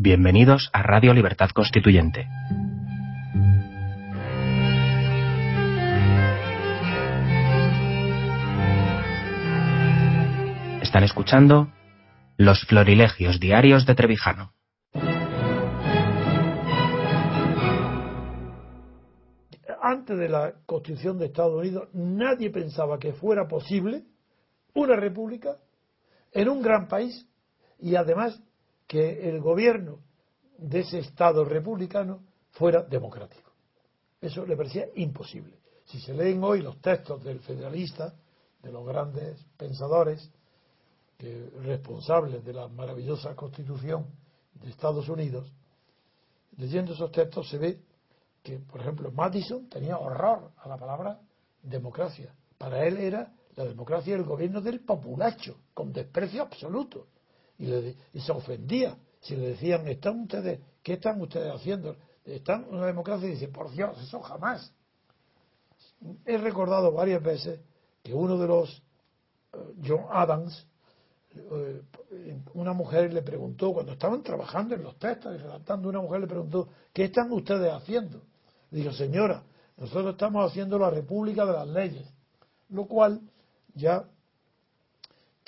Bienvenidos a Radio Libertad Constituyente. Están escuchando Los Florilegios Diarios de Trevijano. Antes de la constitución de Estados Unidos, nadie pensaba que fuera posible una república en un gran país y además que el gobierno de ese Estado republicano fuera democrático. Eso le parecía imposible. Si se leen hoy los textos del federalista, de los grandes pensadores responsables de la maravillosa constitución de Estados Unidos, leyendo esos textos se ve que, por ejemplo, Madison tenía horror a la palabra democracia. Para él era la democracia el gobierno del populacho, con desprecio absoluto. Y, le, y se ofendía si le decían, ¿están ustedes, ¿qué están ustedes haciendo? ¿Están una democracia? Y dice, por Dios, eso jamás. He recordado varias veces que uno de los, eh, John Adams, eh, una mujer le preguntó, cuando estaban trabajando en los textos y redactando, una mujer le preguntó, ¿qué están ustedes haciendo? Dijo, señora, nosotros estamos haciendo la república de las leyes, lo cual ya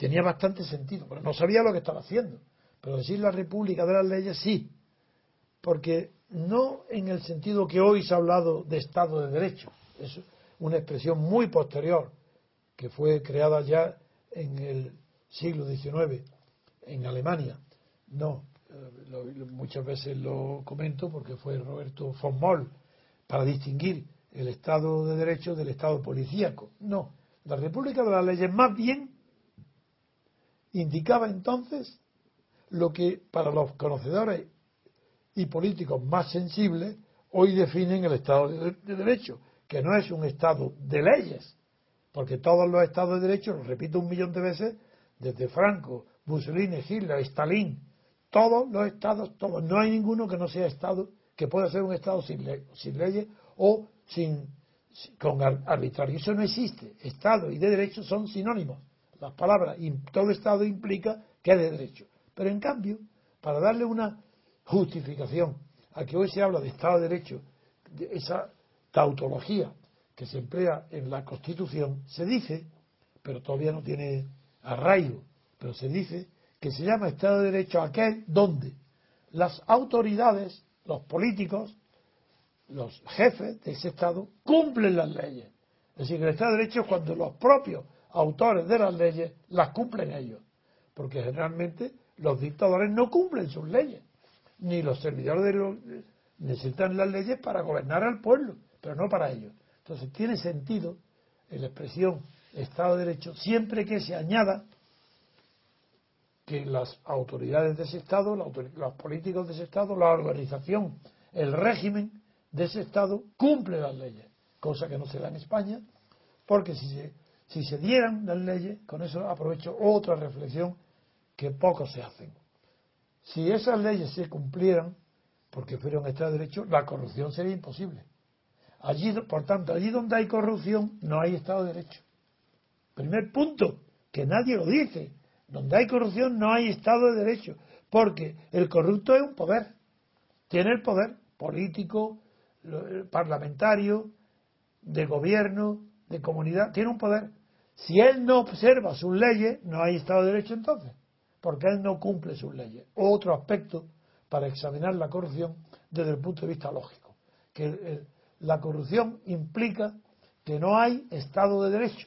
tenía bastante sentido, pero no sabía lo que estaba haciendo. Pero decir la república de las leyes sí, porque no en el sentido que hoy se ha hablado de Estado de Derecho, es una expresión muy posterior, que fue creada ya en el siglo XIX en Alemania. No, eh, muchas veces lo comento porque fue Roberto von Moll para distinguir el Estado de Derecho del Estado policíaco. No, la República de las Leyes más bien indicaba entonces lo que para los conocedores y políticos más sensibles hoy definen el Estado de, Derecho, que no es un Estado de leyes, porque todos los Estados de Derecho, lo repito un millón de veces, desde Franco, Mussolini, Hitler, Stalin, todos los Estados, todos, no hay ninguno que no sea Estado, que pueda ser un Estado sin, leyes o sin, con arbitrario. Eso no existe. Estado y de derecho son sinónimos. Las palabras, todo Estado implica que es de derecho. Pero en cambio, para darle una justificación a que hoy se habla de Estado de Derecho, de esa tautología que se emplea en la Constitución, se dice, pero todavía no tiene arraigo, pero se dice que se llama Estado de Derecho aquel donde las autoridades, los políticos, los jefes de ese Estado cumplen las leyes. Es decir, el Estado de Derecho es cuando los propios autores de las leyes las cumplen ellos. Porque generalmente los dictadores no cumplen sus leyes, ni los servidores de los, necesitan las leyes para gobernar al pueblo, pero no para ellos. Entonces tiene sentido en la expresión Estado de Derecho siempre que se añada que las autoridades de ese Estado, los políticos de ese Estado, la organización, el régimen de ese Estado cumple las leyes, cosa que no se da en España, porque si se, si se dieran las leyes, con eso aprovecho otra reflexión que pocos se hacen. Si esas leyes se cumplieran, porque fuera un Estado de Derecho, la corrupción sería imposible. Allí, por tanto, allí donde hay corrupción, no hay Estado de Derecho. Primer punto, que nadie lo dice. Donde hay corrupción no hay Estado de Derecho, porque el corrupto es un poder. Tiene el poder político, parlamentario, de gobierno, de comunidad, tiene un poder. Si él no observa sus leyes, no hay Estado de Derecho entonces porque él no cumple sus leyes. Otro aspecto para examinar la corrupción desde el punto de vista lógico, que la corrupción implica que no hay Estado de Derecho.